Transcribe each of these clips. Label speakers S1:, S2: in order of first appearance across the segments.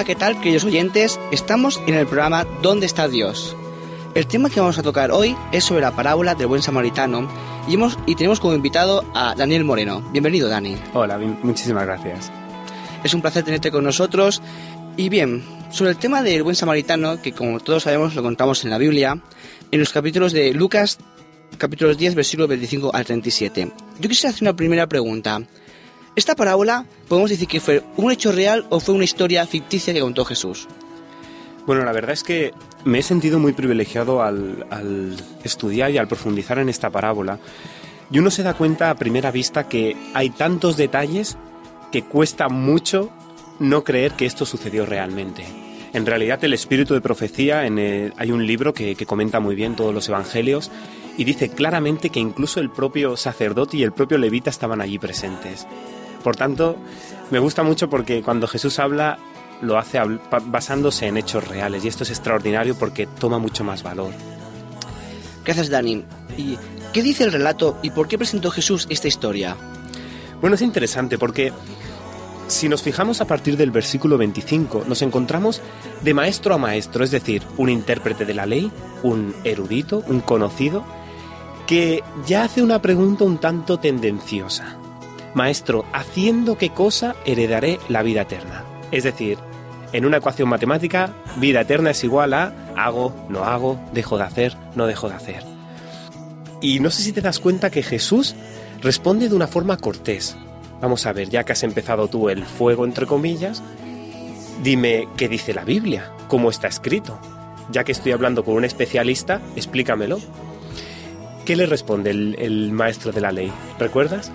S1: Hola, ¿qué tal, queridos oyentes? Estamos en el programa ¿Dónde está Dios? El tema que vamos a tocar hoy es sobre la parábola del buen samaritano y, hemos, y tenemos como invitado a Daniel Moreno. Bienvenido, Dani.
S2: Hola, muchísimas gracias.
S1: Es un placer tenerte con nosotros. Y bien, sobre el tema del buen samaritano, que como todos sabemos lo contamos en la Biblia, en los capítulos de Lucas, capítulos 10, versículos 25 al 37. Yo quisiera hacer una primera pregunta. Esta parábola, ¿podemos decir que fue un hecho real o fue una historia ficticia que contó Jesús?
S2: Bueno, la verdad es que me he sentido muy privilegiado al, al, estudiar y al profundizar en esta parábola. Y uno se da cuenta a primera vista que hay tantos detalles que cuesta mucho no creer que esto sucedió realmente. En realidad el espíritu de profecía, en el, hay un libro que, que comenta muy bien todos los evangelios y dice claramente que incluso el propio sacerdote y el propio levita estaban allí presentes. Por tanto, me gusta mucho porque cuando Jesús habla lo hace basándose en hechos reales y esto es extraordinario porque toma mucho más valor.
S1: Gracias Dani. ¿Y qué dice el relato y por qué presentó Jesús esta historia?
S2: Bueno, es interesante porque si nos fijamos a partir del versículo 25, nos encontramos de maestro a maestro, es decir, un intérprete de la ley, un erudito, un conocido, que ya hace una pregunta un tanto tendenciosa. Maestro, ¿haciendo qué cosa heredaré la vida eterna? Es decir, en una ecuación matemática, vida eterna es igual a hago, no hago, dejo de hacer, no dejo de hacer. Y no sé si te das cuenta que Jesús responde de una forma cortés. Vamos a ver, ya que has empezado tú el fuego, entre comillas, dime qué dice la Biblia, cómo está escrito. Ya que estoy hablando con un especialista, explícamelo. ¿Qué le responde el, el maestro de la ley? ¿Recuerdas?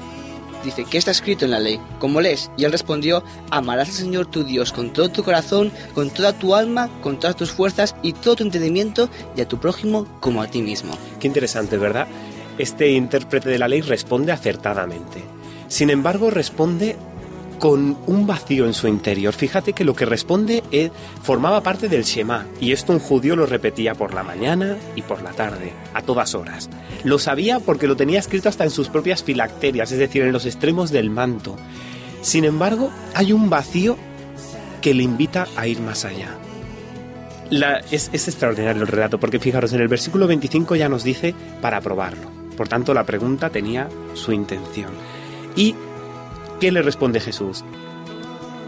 S1: Dice, ¿qué está escrito en la ley? ¿Cómo lees? Y él respondió, amarás al Señor tu Dios con todo tu corazón, con toda tu alma, con todas tus fuerzas y todo tu entendimiento, y a tu prójimo como a ti mismo.
S2: Qué interesante, ¿verdad? Este intérprete de la ley responde acertadamente. Sin embargo, responde con un vacío en su interior. Fíjate que lo que responde es, formaba parte del Shema, y esto un judío lo repetía por la mañana y por la tarde, a todas horas. Lo sabía porque lo tenía escrito hasta en sus propias filacterias, es decir, en los extremos del manto. Sin embargo, hay un vacío que le invita a ir más allá. La, es, es extraordinario el relato, porque fijaros, en el versículo 25 ya nos dice para probarlo. Por tanto, la pregunta tenía su intención. Y ¿Qué le responde Jesús?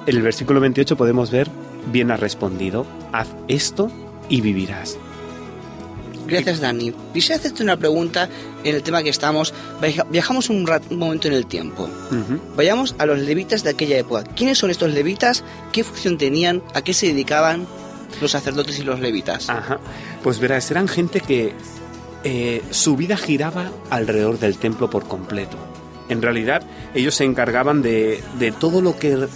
S2: En el versículo 28 podemos ver, bien ha respondido, haz esto y vivirás.
S1: Gracias, Dani. Quisiera hacerte una pregunta en el tema que estamos. Viajamos un, un momento en el tiempo. Uh -huh. Vayamos a los levitas de aquella época. ¿Quiénes son estos levitas? ¿Qué función tenían? ¿A qué se dedicaban los sacerdotes y los levitas?
S2: Ajá. Pues verás, eran gente que eh, su vida giraba alrededor del templo por completo. En realidad, ellos se encargaban de, todo lo que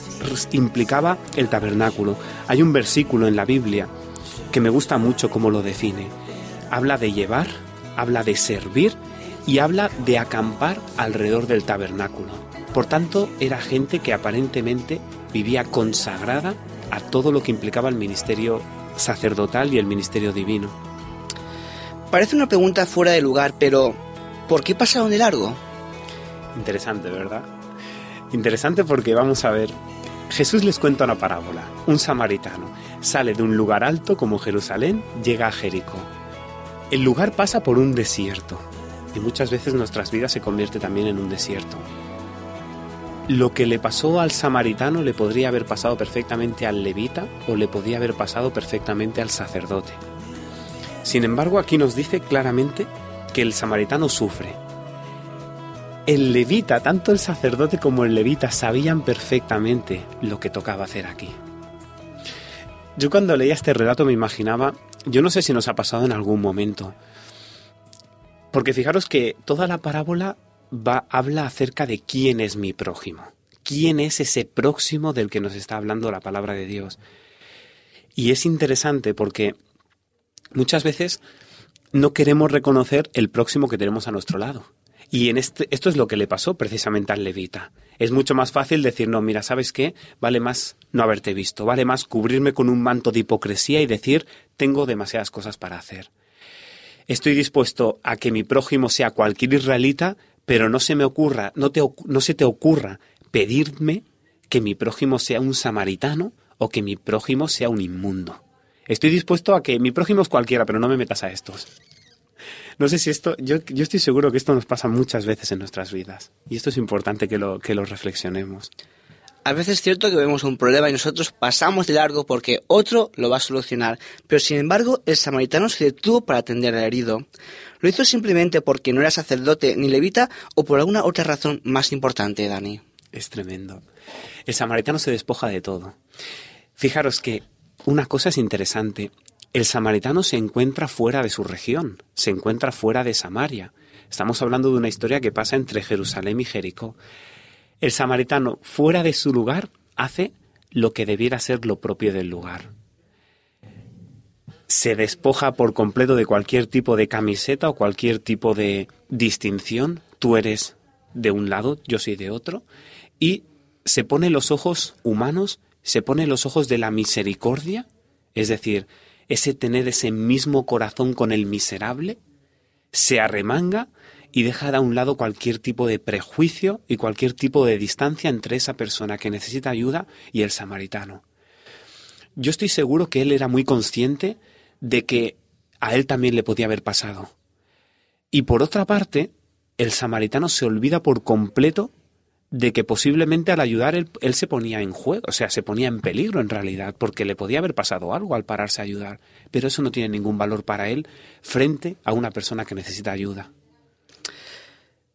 S2: implicaba el tabernáculo. Hay un versículo en la Biblia que me gusta mucho cómo lo define. Habla de llevar, habla de servir y habla de acampar alrededor del tabernáculo. Por tanto, era gente que aparentemente vivía consagrada a todo lo que implicaba el ministerio sacerdotal y el ministerio divino.
S1: Parece una pregunta fuera de lugar, pero ¿por qué pasaron de largo?
S2: Interesante, ¿verdad? Interesante porque vamos a ver, Jesús les cuenta una parábola. Un samaritano sale de un lugar alto como Jerusalén, llega a Jericó. El lugar pasa por un desierto y muchas veces nuestras vidas se convierte también en un desierto. Lo que le pasó al samaritano le podría haber pasado perfectamente al levita o le podía haber pasado perfectamente al sacerdote. Sin embargo, aquí nos dice claramente que el samaritano sufre, el levita, tanto el sacerdote como el levita sabían perfectamente lo que tocaba hacer aquí. Yo cuando leía este relato me imaginaba, yo no sé si nos ha pasado en algún momento, porque fijaros que toda la parábola va, habla acerca de quién es mi prójimo. ¿Quién es ese próximo del que nos está hablando la palabra de Dios? Y es interesante porque muchas veces no queremos reconocer el próximo que tenemos a nuestro lado. Y en este, esto es lo que le pasó precisamente al levita. Es mucho más fácil decir, no, mira, ¿sabes qué? Vale más no haberte visto, vale más cubrirme con un manto de hipocresía y decir, tengo demasiadas cosas para hacer. Estoy dispuesto a que mi prójimo sea cualquier israelita, pero no se me ocurra, no, te, no se te ocurra pedirme que mi prójimo sea un samaritano o que mi prójimo sea un inmundo. Estoy dispuesto a que mi prójimo es cualquiera, pero no me metas a estos. No sé si esto, yo, yo, estoy seguro que esto nos pasa muchas veces en nuestras vidas. Y esto es importante que lo, que lo reflexionemos.
S1: A veces es cierto que vemos un problema y nosotros pasamos de largo porque otro lo va a solucionar, pero sin embargo el samaritano se detuvo para atender al herido. ¿Lo hizo simplemente porque no era sacerdote ni levita o por alguna otra razón más importante, Dani?
S2: Es tremendo. El samaritano se despoja de todo. Fijaros que una cosa es interesante. El samaritano se encuentra fuera de su región, se encuentra fuera de Samaria. Estamos hablando de una historia que pasa entre Jerusalén y Jericó. El samaritano, fuera de su lugar, hace lo que debiera ser lo propio del lugar. Se despoja por completo de cualquier tipo de camiseta o cualquier tipo de distinción. Tú eres de un lado, yo soy de otro. Y se pone los ojos humanos, se pone los ojos de la misericordia, es decir, ese tener ese mismo corazón con el miserable, se arremanga y deja a un lado cualquier tipo de prejuicio y cualquier tipo de distancia entre esa persona que necesita ayuda y el samaritano. Yo estoy seguro que él era muy consciente de que a él también le podía haber pasado. Y por otra parte, el samaritano se olvida por completo de que posiblemente al ayudar él, se ponía en juego, o sea, se ponía en peligro en realidad, porque le podía haber pasado algo al pararse a ayudar, pero eso no tiene ningún valor para él frente a una persona que necesita ayuda.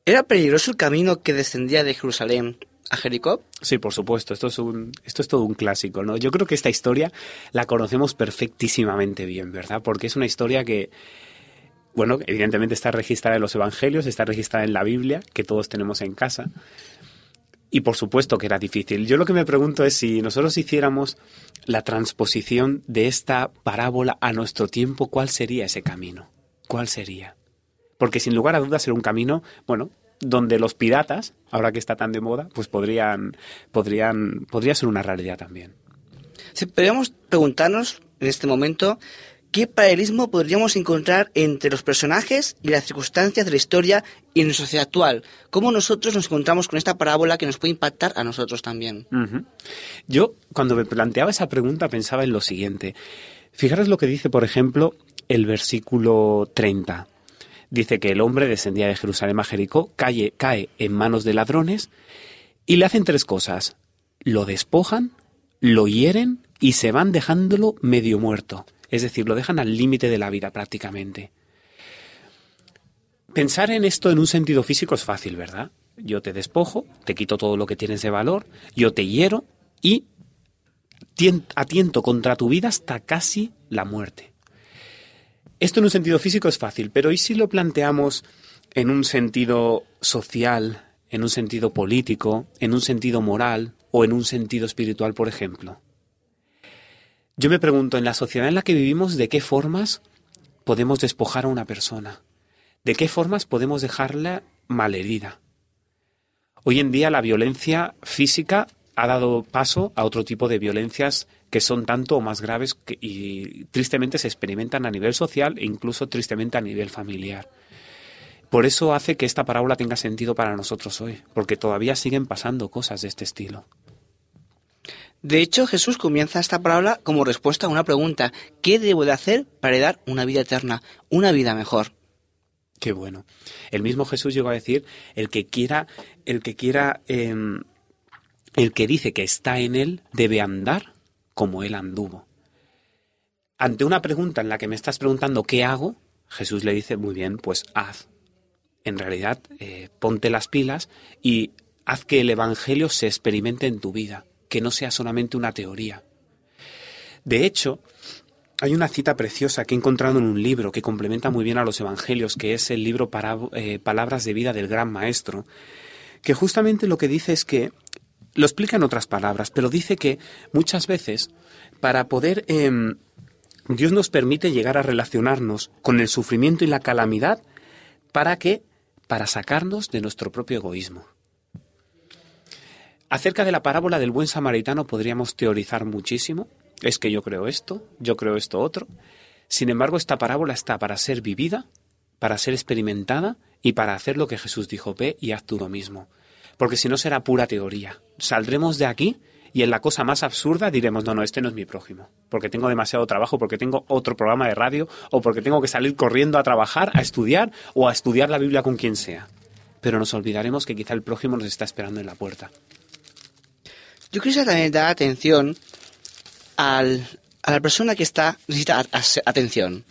S1: ¿Era peligroso el camino que descendía de Jerusalén a Jericó?
S2: Sí, por supuesto, esto es, un, esto es todo un clásico, ¿no? Yo creo que esta historia la conocemos perfectísimamente bien, ¿verdad? Porque es una historia que, bueno, evidentemente está registrada en los Evangelios, está registrada en la Biblia, que todos tenemos en casa, y por supuesto que era difícil. Yo lo que me pregunto es si nosotros hiciéramos la transposición de esta parábola a nuestro tiempo, ¿cuál sería ese camino? ¿Cuál sería? Porque sin lugar a dudas era un camino, bueno, donde los piratas, ahora que está tan de moda, pues podrían, podrían, podría ser una realidad también.
S1: Si podríamos preguntarnos en este momento ¿qué paralelismo podríamos encontrar entre los personajes y las circunstancias de la historia y en la sociedad actual? ¿Cómo nosotros nos encontramos con esta parábola que nos puede impactar a nosotros también?
S2: Yo, cuando me planteaba esa pregunta, pensaba en lo siguiente. Fijaros lo que dice, por ejemplo, el versículo 30. Dice que el hombre descendía de Jerusalén a Jericó, cae en manos de ladrones y le hacen tres cosas. Lo despojan, lo hieren y se van dejándolo medio muerto. Es decir, lo dejan al límite de la vida prácticamente. Pensar en esto en un sentido físico es fácil, ¿verdad? Yo te despojo, te quito todo lo que tienes de valor, yo te hiero y atiento contra tu vida hasta casi la muerte. Esto en un sentido físico es fácil, pero ¿y si lo planteamos en un sentido social, en un sentido político, en un sentido moral o en un sentido espiritual, por ejemplo? Yo me pregunto, en la sociedad en la que vivimos, ¿de qué formas podemos despojar a una persona? ¿De qué formas podemos dejarla malherida? Hoy en día la violencia física ha dado paso a otro tipo de violencias que son tanto o más graves y tristemente se experimentan a nivel social e incluso tristemente a nivel familiar. Por eso hace que esta parábola tenga sentido para nosotros hoy, porque todavía siguen pasando cosas de este estilo.
S1: De hecho, Jesús comienza esta parábola como respuesta a una pregunta. ¿Qué debo de hacer para dar una vida eterna, una vida mejor?
S2: Qué bueno. El mismo Jesús llegó a decir, el que quiera, el que quiera, em, el que dice que está en él, debe andar como él anduvo. Ante una pregunta en la que me estás preguntando qué hago, Jesús le dice, muy bien, pues haz. En realidad, eh, ponte las pilas y haz que el Evangelio se experimente en tu vida que no sea solamente una teoría. De hecho, hay una cita preciosa que he encontrado en un libro que complementa muy bien a los evangelios, que es el libro eh, Palabras de vida del Gran Maestro, que justamente lo que dice es que, lo explica en otras palabras, pero dice que muchas veces para poder... Em, Dios nos permite llegar a relacionarnos con el sufrimiento y la calamidad para que para sacarnos de nuestro propio egoísmo. Acerca de la parábola del buen samaritano podríamos teorizar muchísimo, es que yo creo esto, yo creo esto otro. Sin embargo, esta parábola está para ser vivida, para ser experimentada y para hacer lo que Jesús dijo, ve y haz tú lo mismo. Porque si no será pura teoría. Saldremos de aquí y en la cosa más absurda diremos, no, no, este no es mi prójimo, porque tengo demasiado trabajo, porque tengo otro programa de radio o porque tengo que salir corriendo a trabajar, a estudiar o a estudiar la Biblia con quien sea. Pero nos olvidaremos que quizá el prójimo nos está esperando en la puerta.
S1: Yo quisiera también dar atención al, a la persona que está necesita atención.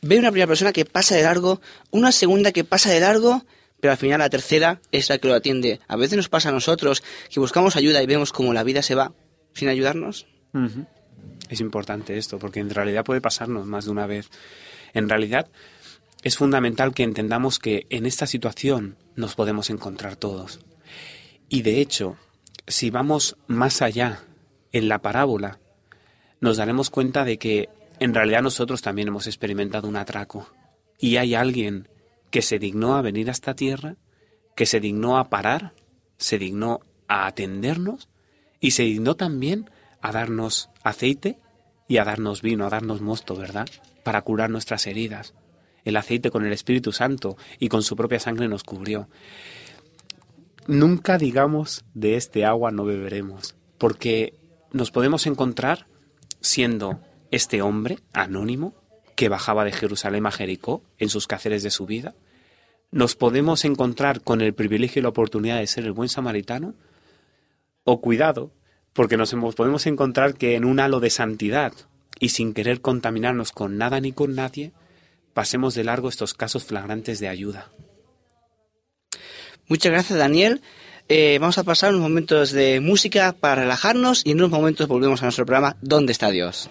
S1: Ve una primera persona que pasa de largo, una segunda que pasa de largo, pero al final la tercera es la que lo atiende. A veces nos pasa a nosotros que buscamos ayuda y vemos como la vida se va sin ayudarnos.
S2: Es importante esto, porque en realidad puede pasarnos más de una vez. En realidad es fundamental que entendamos que en esta situación nos podemos encontrar todos. Y de hecho, si vamos más allá en la parábola, nos daremos cuenta de que en realidad nosotros también hemos experimentado un atraco. Y hay alguien que se dignó a venir a esta tierra, que se dignó a parar, se dignó a atendernos y se dignó también a darnos aceite y a darnos vino, a darnos mosto, ¿verdad? Para curar nuestras heridas. El aceite con el Espíritu Santo y con su propia sangre nos cubrió. Nunca digamos de este agua no beberemos, porque nos podemos encontrar siendo este hombre anónimo que bajaba de Jerusalén a Jericó en sus quehaceres de su vida, nos podemos encontrar con el privilegio y la oportunidad de ser el buen samaritano, o cuidado, porque nos podemos encontrar que en un halo de santidad y sin querer contaminarnos con nada ni con nadie, pasemos de largo estos casos flagrantes de ayuda.
S1: Muchas gracias, Daniel. Eh, vamos a pasar unos momentos de música para relajarnos y en unos momentos volvemos a nuestro programa ¿Dónde está Dios?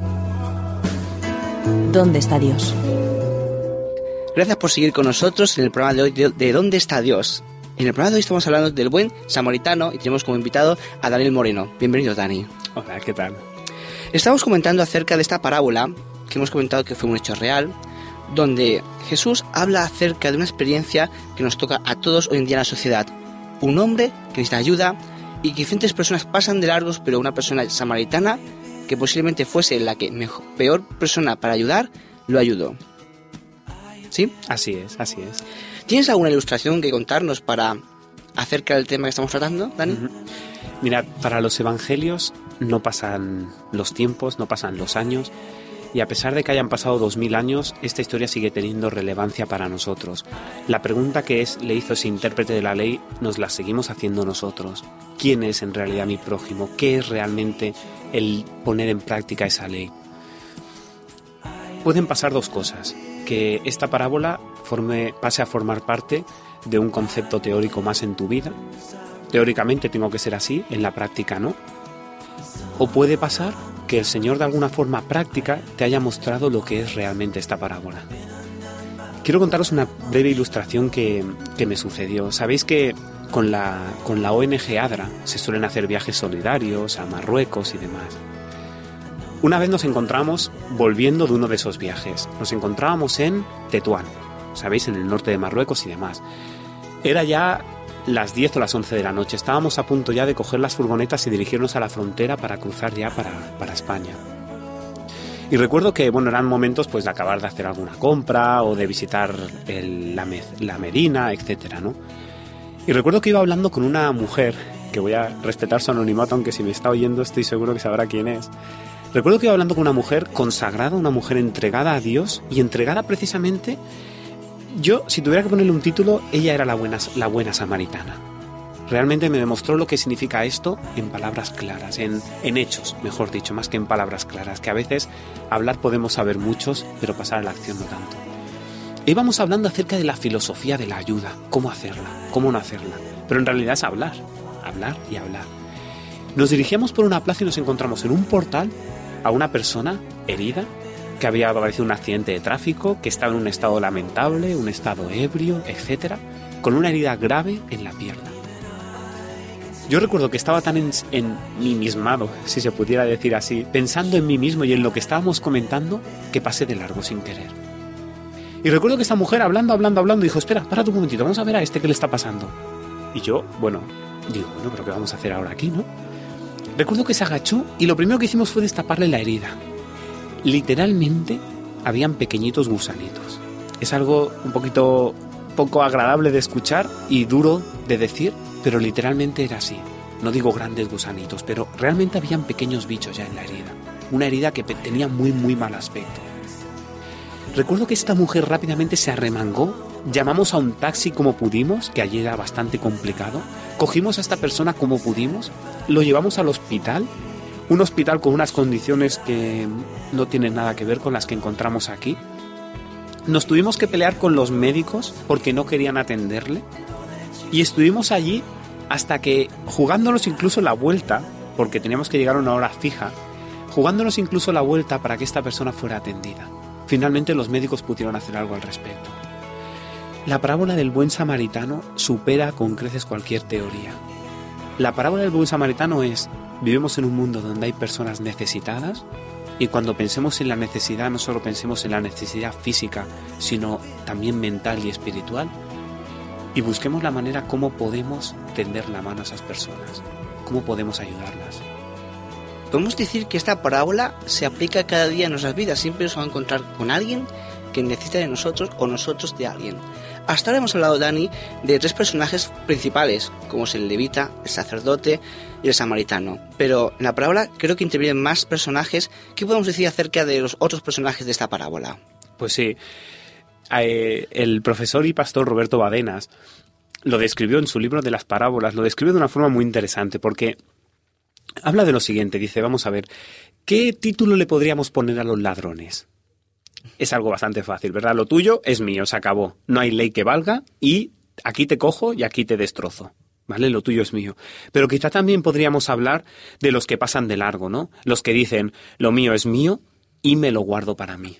S3: ¿Dónde está Dios?
S1: Gracias por seguir con nosotros en el programa de hoy de, de ¿Dónde está Dios? En el programa de hoy estamos hablando del buen samaritano y tenemos como invitado a Daniel Moreno. Bienvenido, Dani.
S2: Hola, ¿qué tal?
S1: Estamos comentando acerca de esta parábola que hemos comentado que fue un hecho real, donde Jesús habla acerca de una experiencia que nos toca a todos hoy en día en la sociedad. Un hombre que necesita ayuda y que diferentes personas pasan de largos, pero una persona samaritana, que posiblemente fuese la que mejor, peor persona para ayudar, lo ayudó. ¿Sí?
S2: Así es, así es.
S1: ¿Tienes alguna ilustración que contarnos para acerca del tema que estamos tratando, Dani?
S2: Ujú. Mirad, para los evangelios no pasan los tiempos, no pasan los años, y a pesar de que hayan pasado dos mil años, esta historia sigue teniendo relevancia para nosotros. La pregunta que es, le hizo ese intérprete de la ley nos la seguimos haciendo nosotros. ¿Quién es en realidad mi prójimo? ¿Qué es realmente el poner en práctica esa ley? Pueden pasar dos cosas. Que esta parábola forme, pase a formar parte de un concepto teórico más en tu vida. Teóricamente tengo que ser así, en la práctica no. O puede pasar que el Señor de alguna forma práctica te haya mostrado lo que es realmente esta parábola. Quiero contaros una breve ilustración que, que me sucedió. Sabéis que con la, con la ONG ADRA se suelen hacer viajes solidarios a Marruecos y demás. Una vez nos encontramos volviendo de uno de esos viajes. Nos encontrábamos en Tetuán, sabéis, en el norte de Marruecos y demás. Era ya las 10 o las 11 de la noche. Estábamos a punto ya de coger las furgonetas y dirigirnos a la frontera para cruzar ya para, para España. Y recuerdo que, bueno, eran momentos pues de acabar de hacer alguna compra o de visitar el- la, la Medina, etcétera, ¿no? Y recuerdo que iba hablando con una mujer, que voy a respetar su anonimato, aunque si me está oyendo estoy seguro que sabrá quién es. Recuerdo que iba hablando con una mujer consagrada, una mujer entregada a Dios y entregada precisamente, yo, si tuviera que ponerle un título, ella era la buena, la buena samaritana. Realmente me demostró lo que significa esto en palabras claras, en, en hechos, mejor dicho, más que en palabras claras, que a veces hablar podemos saber muchos, pero pasar a la acción no tanto. Íbamos hablando acerca de la filosofía de la ayuda, cómo hacerla, cómo no hacerla, pero en realidad es hablar, hablar y hablar. Nos dirigíamos por una plaza y nos encontramos en un portal a una persona herida que había padecido un accidente de tráfico, que estaba en un estado lamentable, un estado ebrio, etc., con una herida grave en la pierna. Yo recuerdo que estaba tan en, en mí mismado, si se pudiera decir así, pensando en mí mismo y en lo que estábamos comentando, que pasé de largo sin querer. Y recuerdo que esta mujer hablando, hablando, hablando, dijo, espera, párate un momentito, vamos a ver a este que le está pasando. Y yo, bueno, digo, bueno, pero ¿qué vamos a hacer ahora aquí, no? Recuerdo que se agachó y lo primero que hicimos fue destaparle la herida. Literalmente habían pequeñitos gusanitos. Es algo un poquito poco agradable de escuchar y duro de decir, pero literalmente era así. No digo grandes gusanitos, pero realmente habían pequeños bichos ya en la herida. Una herida que tenía muy muy mal aspecto. Recuerdo que esta mujer rápidamente se arremangó, llamamos a un taxi como pudimos, que allí era bastante complicado, cogimos a esta persona como pudimos, lo llevamos al hospital, un hospital con unas condiciones que no tienen nada que ver con las que encontramos aquí. Nos tuvimos que pelear con los médicos porque no querían atenderle y estuvimos allí hasta que, jugándonos incluso la vuelta, porque teníamos que llegar a una hora fija, jugándonos incluso la vuelta para que esta persona fuera atendida. Finalmente los médicos pudieron hacer algo al respecto. La parábola del buen samaritano supera con creces cualquier teoría. La parábola del buen samaritano es, vivimos en un mundo donde hay personas necesitadas y cuando pensemos en la necesidad no solo pensemos en la necesidad física, sino también mental y espiritual y busquemos la manera cómo podemos tender la mano a esas personas, cómo podemos ayudarlas.
S1: Podemos decir que esta parábola se aplica cada día en nuestras vidas. Siempre nos vamos a encontrar con alguien que necesita de nosotros o nosotros de alguien. Hasta ahora hemos hablado, Dani, de tres personajes principales, como es el levita, el sacerdote y el samaritano. Pero en la parábola creo que intervienen más personajes. ¿Qué podemos decir acerca de los otros personajes de esta parábola?
S2: Pues sí, eh, el profesor y pastor Roberto Badenas lo describió en su libro de las parábolas, lo describió de una forma muy interesante, porque habla de lo siguiente, dice, vamos a ver, ¿qué título le podríamos poner a los ladrones? Es algo bastante fácil, ¿verdad? Lo tuyo es mío, se acabó. No hay ley que valga y aquí te cojo y aquí te destrozo. ¿Vale? Lo tuyo es mío. Pero quizá también podríamos hablar de los que pasan de largo, ¿no? Los que dicen, lo mío es mío y me lo guardo para mí.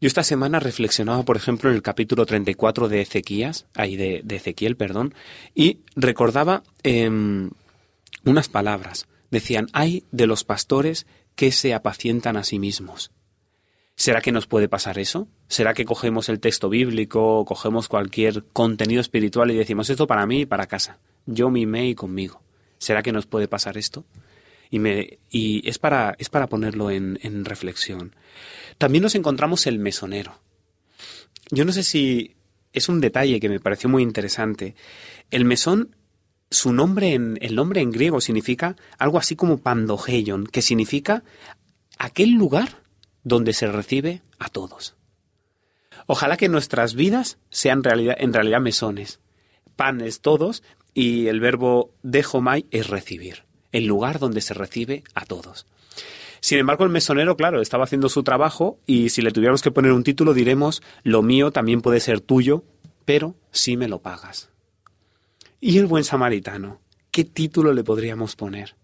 S2: Yo esta semana reflexionaba, por ejemplo, en el capítulo 34 de Ezequías, ahí de, Ezequiel, perdón, y recordaba em, unas palabras. Decían, hay de los pastores que se apacientan a sí mismos. ¿Será que nos puede pasar eso? ¿Será que cogemos el texto bíblico, cogemos cualquier contenido espiritual y decimos esto para mí y para casa? Yo, mi me y conmigo. ¿Será que nos puede pasar esto? Y, me, y es, para, es para ponerlo en, reflexión. También nos encontramos el mesonero. Yo no sé si es un detalle que me pareció muy interesante. El mesón, su nombre en, el nombre en griego significa algo así como pandogeion, que significa aquel lugar donde se recibe a todos. Ojalá que nuestras vidas sean en realidad mesones. Pan es todos y el verbo dejomai es recibir, el lugar donde se recibe a todos. Sin embargo, el mesonero, claro, estaba haciendo su trabajo y si le tuviéramos que poner un título diremos, lo mío también puede ser tuyo, pero si me lo pagas. ¿Y el buen samaritano? ¿Qué título le podríamos poner?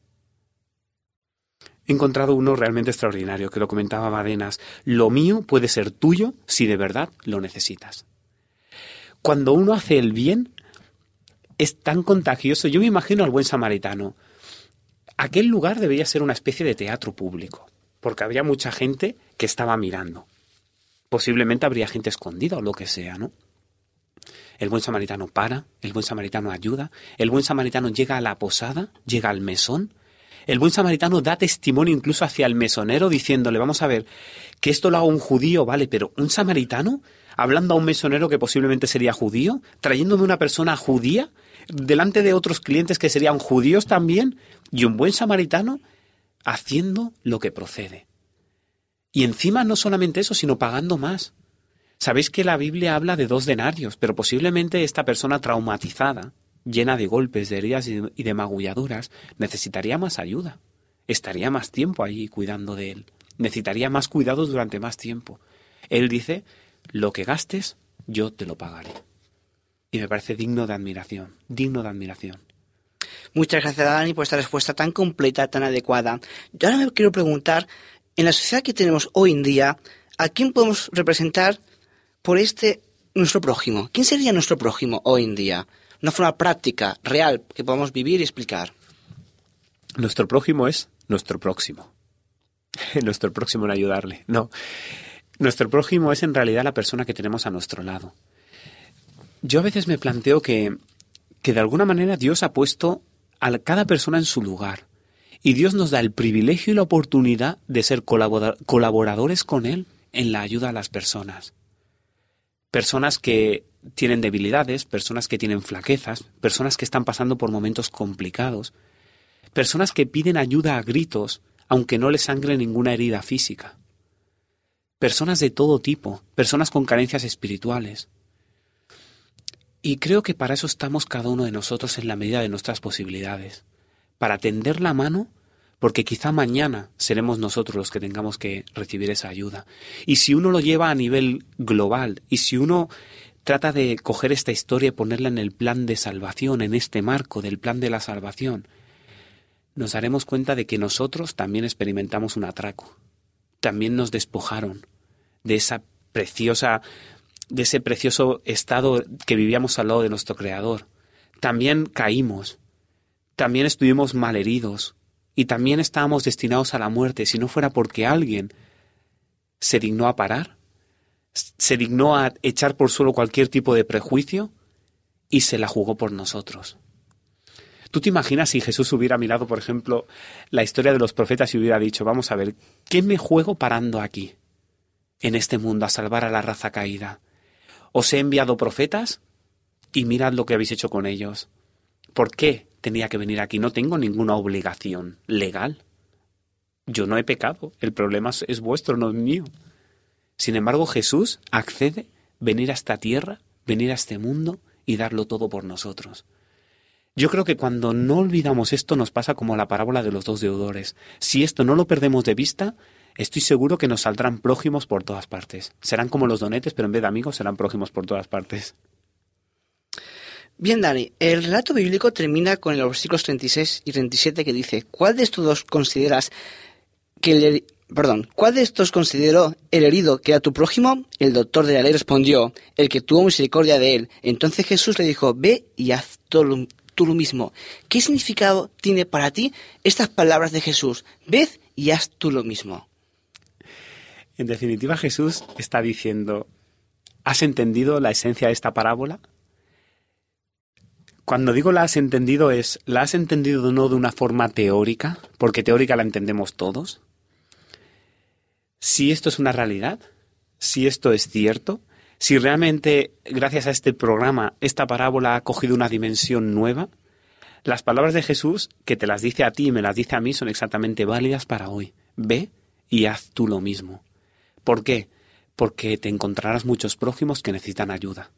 S2: He encontrado uno realmente extraordinario que lo comentaba Badenas. Lo mío puede ser tuyo si de verdad lo necesitas. Cuando uno hace el bien, es tan contagioso. Yo me imagino al buen samaritano aquel lugar debía ser una especie de teatro público, porque había mucha gente que estaba mirando. Posiblemente habría gente escondida o lo que sea, ¿no? El buen samaritano para, el buen samaritano ayuda, el buen samaritano llega a la posada, llega al mesón, el buen samaritano da testimonio incluso hacia el mesonero diciéndole, vamos a ver, que esto lo haga un judío, vale, pero un samaritano, hablando a un mesonero que posiblemente sería judío, trayéndome una persona judía, delante de otros clientes que serían judíos también, y un buen samaritano haciendo lo que procede. Y encima no solamente eso, sino pagando más. Sabéis que la Biblia habla de dos denarios, pero posiblemente esta persona traumatizada, llena de golpes, de heridas y de magulladuras, necesitaría más ayuda. Estaría más tiempo allí cuidando de él. Necesitaría más cuidados durante más tiempo. Él dice, lo que gastes, yo te lo pagaré. Y me parece digno de admiración, digno de admiración.
S1: Muchas gracias, Dani, por esta respuesta tan completa, tan adecuada. Yo ahora me quiero preguntar, en la sociedad que tenemos hoy en día, ¿a quién podemos representar por este nuestro prójimo? ¿Quién sería nuestro prójimo hoy en día? Una forma práctica, real, que podamos vivir y explicar.
S2: Nuestro prójimo es nuestro próximo. nuestro próximo en ayudarle. No. Nuestro prójimo es en realidad la persona que tenemos a nuestro lado. Yo a veces me planteo que, que de alguna manera Dios ha puesto a cada persona en su lugar. Y Dios nos da el privilegio y la oportunidad de ser colaboradores con Él en la ayuda a las personas. Personas que tienen debilidades, personas que tienen flaquezas, personas que están pasando por momentos complicados, personas que piden ayuda a gritos, aunque no les sangre ninguna herida física. Personas de todo tipo, personas con carencias espirituales, y creo que para eso estamos cada uno de nosotros en la medida de nuestras posibilidades, para tender la mano, porque quizá mañana seremos nosotros los que tengamos que recibir esa ayuda. Y si uno lo lleva a nivel global, y si uno trata de coger esta historia y ponerla en el plan de salvación, en este marco del plan de la salvación, nos daremos cuenta de que nosotros también experimentamos un atraco. También nos despojaron de esa preciosa de ese precioso estado que vivíamos al lado de nuestro Creador. También caímos, también estuvimos malheridos y también estábamos destinados a la muerte si no fuera porque alguien se dignó a parar, se dignó a echar por suelo cualquier tipo de prejuicio y se la jugó por nosotros. ¿Tú te imaginas si Jesús hubiera mirado, por ejemplo, la historia de los profetas y hubiera dicho, vamos a ver, ¿qué me juego parando aquí, en este mundo, a salvar a la raza caída? Os he enviado profetas y mirad lo que habéis hecho con ellos. ¿Por qué tenía que venir aquí? No tengo ninguna obligación legal. Yo no he pecado. El problema es vuestro, no es mío. Sin embargo, Jesús accede venir a esta tierra, venir a este mundo y darlo todo por nosotros. Yo creo que cuando no olvidamos esto nos pasa como la parábola de los dos deudores. Si esto no lo perdemos de vista, estoy seguro que nos saldrán prójimos por todas partes. Serán como los donetes, pero en vez de amigos serán prójimos por todas partes.
S1: Bien, Dani, el relato bíblico termina con los versículos 36 y 37 que dice, ¿cuál de estos dos consideras que el, perdón, ¿cuál de estos consideró el herido que era tu prójimo? El doctor de la ley respondió, el que tuvo misericordia de él. Entonces Jesús le dijo, ve y haz tú lo mismo. ¿Qué significado tiene para ti estas palabras de Jesús? Ved y haz tú lo mismo.
S2: En definitiva, Jesús está diciendo, ¿has entendido la esencia de esta parábola? Cuando digo la has entendido es, ¿la has entendido no de una forma teórica? Porque teórica la entendemos todos. Si esto es una realidad, si esto es cierto, si realmente gracias a este programa esta parábola ha cogido una dimensión nueva, las palabras de Jesús que te las dice a ti y me las dice a mí son exactamente válidas para hoy. Ve y haz tú lo mismo. ¿Por qué? Porque te encontrarás muchos prójimos que necesitan ayuda.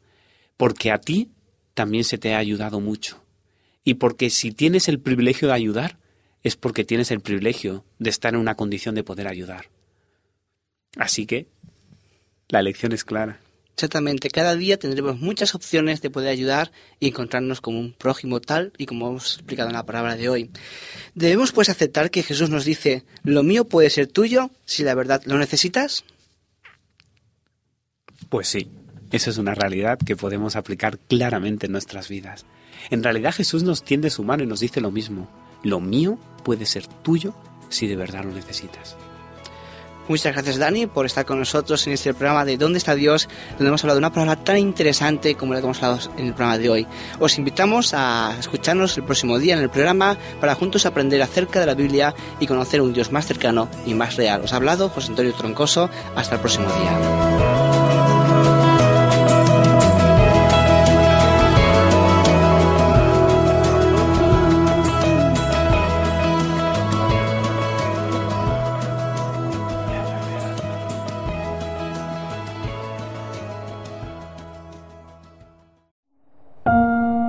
S2: Porque a ti también se te ha ayudado mucho. Y porque si tienes el privilegio de ayudar, es porque tienes el privilegio de estar en una condición de poder ayudar. Así que la elección es clara.
S1: Exactamente, cada día tendremos muchas opciones de poder ayudar y encontrarnos como un prójimo tal y como hemos explicado en la palabra de hoy. Debemos pues aceptar que Jesús nos dice, lo mío puede ser tuyo si la verdad lo necesitas.
S2: Pues sí, esa es una realidad que podemos aplicar claramente en nuestras vidas. En realidad Jesús nos tiende su mano y nos dice lo mismo. Lo mío puede ser tuyo si de verdad lo necesitas.
S1: Muchas gracias Dani por estar con nosotros en este programa de ¿Dónde está Dios? donde hemos hablado de una palabra tan interesante como la que hemos hablado en el programa de hoy. Os invitamos a escucharnos el próximo día en el programa para juntos aprender acerca de la Biblia y conocer un Dios más cercano y más real. Os ha hablado José Antonio Troncoso. Hasta el próximo día.